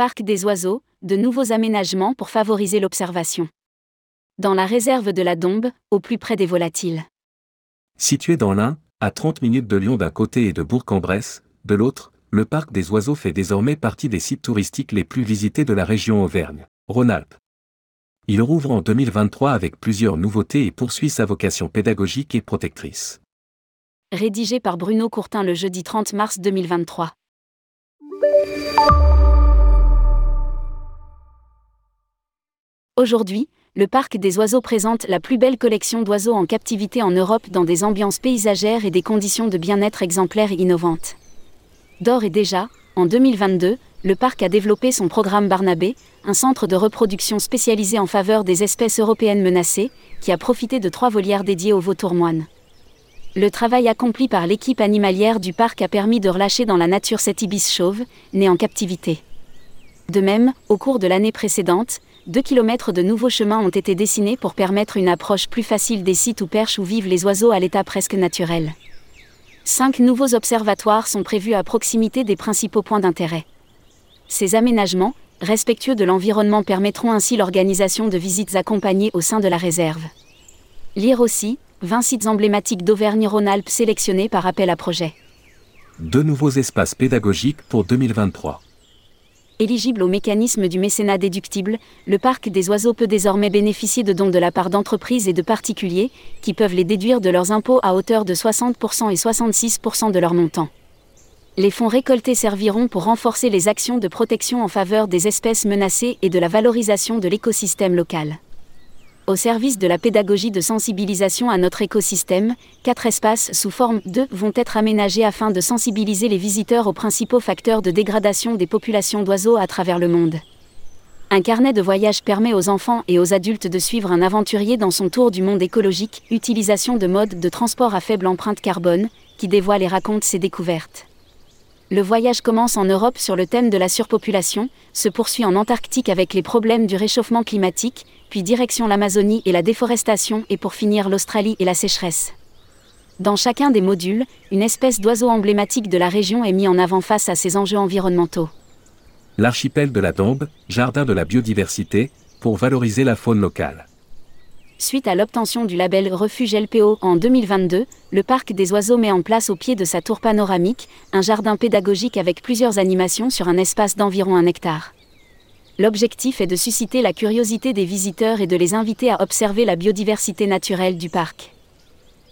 Parc des oiseaux, de nouveaux aménagements pour favoriser l'observation. Dans la réserve de la Dombe, au plus près des volatiles. Situé dans l'Ain, à 30 minutes de Lyon d'un côté et de Bourg-en-Bresse, de l'autre, le parc des oiseaux fait désormais partie des sites touristiques les plus visités de la région Auvergne, Rhône-Alpes. Il rouvre en 2023 avec plusieurs nouveautés et poursuit sa vocation pédagogique et protectrice. Rédigé par Bruno Courtin le jeudi 30 mars 2023. Aujourd'hui, le parc des oiseaux présente la plus belle collection d'oiseaux en captivité en Europe dans des ambiances paysagères et des conditions de bien-être exemplaires et innovantes. D'or et déjà, en 2022, le parc a développé son programme Barnabé, un centre de reproduction spécialisé en faveur des espèces européennes menacées, qui a profité de trois volières dédiées aux vautours moines. Le travail accompli par l'équipe animalière du parc a permis de relâcher dans la nature cet ibis chauve, né en captivité. De même, au cours de l'année précédente, 2 km de nouveaux chemins ont été dessinés pour permettre une approche plus facile des sites où perchent ou vivent les oiseaux à l'état presque naturel. Cinq nouveaux observatoires sont prévus à proximité des principaux points d'intérêt. Ces aménagements, respectueux de l'environnement, permettront ainsi l'organisation de visites accompagnées au sein de la réserve. Lire aussi 20 sites emblématiques d'Auvergne-Rhône-Alpes sélectionnés par appel à projet. Deux nouveaux espaces pédagogiques pour 2023. Éligible au mécanisme du mécénat déductible, le parc des oiseaux peut désormais bénéficier de dons de la part d'entreprises et de particuliers, qui peuvent les déduire de leurs impôts à hauteur de 60% et 66% de leur montant. Les fonds récoltés serviront pour renforcer les actions de protection en faveur des espèces menacées et de la valorisation de l'écosystème local au service de la pédagogie de sensibilisation à notre écosystème, quatre espaces sous forme de vont être aménagés afin de sensibiliser les visiteurs aux principaux facteurs de dégradation des populations d'oiseaux à travers le monde. Un carnet de voyage permet aux enfants et aux adultes de suivre un aventurier dans son tour du monde écologique, utilisation de modes de transport à faible empreinte carbone, qui dévoile et raconte ses découvertes. Le voyage commence en Europe sur le thème de la surpopulation, se poursuit en Antarctique avec les problèmes du réchauffement climatique, puis direction l'Amazonie et la déforestation et pour finir l'Australie et la sécheresse. Dans chacun des modules, une espèce d'oiseau emblématique de la région est mis en avant face à ces enjeux environnementaux. L'archipel de la Dombe, jardin de la biodiversité, pour valoriser la faune locale. Suite à l'obtention du label Refuge LPO en 2022, le parc des oiseaux met en place au pied de sa tour panoramique un jardin pédagogique avec plusieurs animations sur un espace d'environ un hectare. L'objectif est de susciter la curiosité des visiteurs et de les inviter à observer la biodiversité naturelle du parc.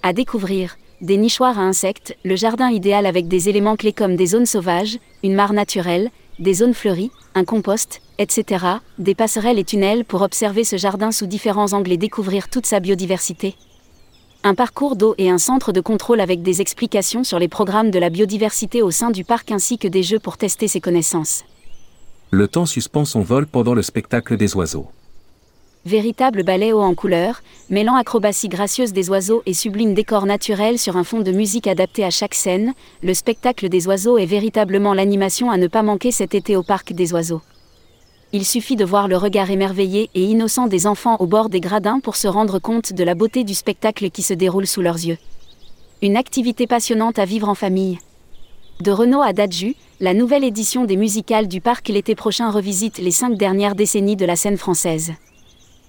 À découvrir, des nichoirs à insectes, le jardin idéal avec des éléments clés comme des zones sauvages, une mare naturelle, des zones fleuries, un compost, etc., des passerelles et tunnels pour observer ce jardin sous différents angles et découvrir toute sa biodiversité. Un parcours d'eau et un centre de contrôle avec des explications sur les programmes de la biodiversité au sein du parc ainsi que des jeux pour tester ses connaissances. Le temps suspend son vol pendant le spectacle des oiseaux. Véritable ballet haut en couleur, mêlant acrobatie gracieuse des oiseaux et sublime décor naturel sur un fond de musique adapté à chaque scène, le spectacle des oiseaux est véritablement l'animation à ne pas manquer cet été au parc des oiseaux. Il suffit de voir le regard émerveillé et innocent des enfants au bord des gradins pour se rendre compte de la beauté du spectacle qui se déroule sous leurs yeux. Une activité passionnante à vivre en famille. De Renault à Dadju, la nouvelle édition des musicales du parc l'été prochain revisite les cinq dernières décennies de la scène française.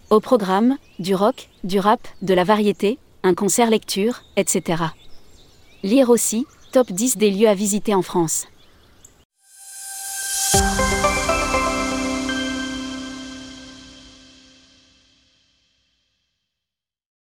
Au programme, du rock, du rap, de la variété, un concert lecture, etc. Lire aussi, top 10 des lieux à visiter en France.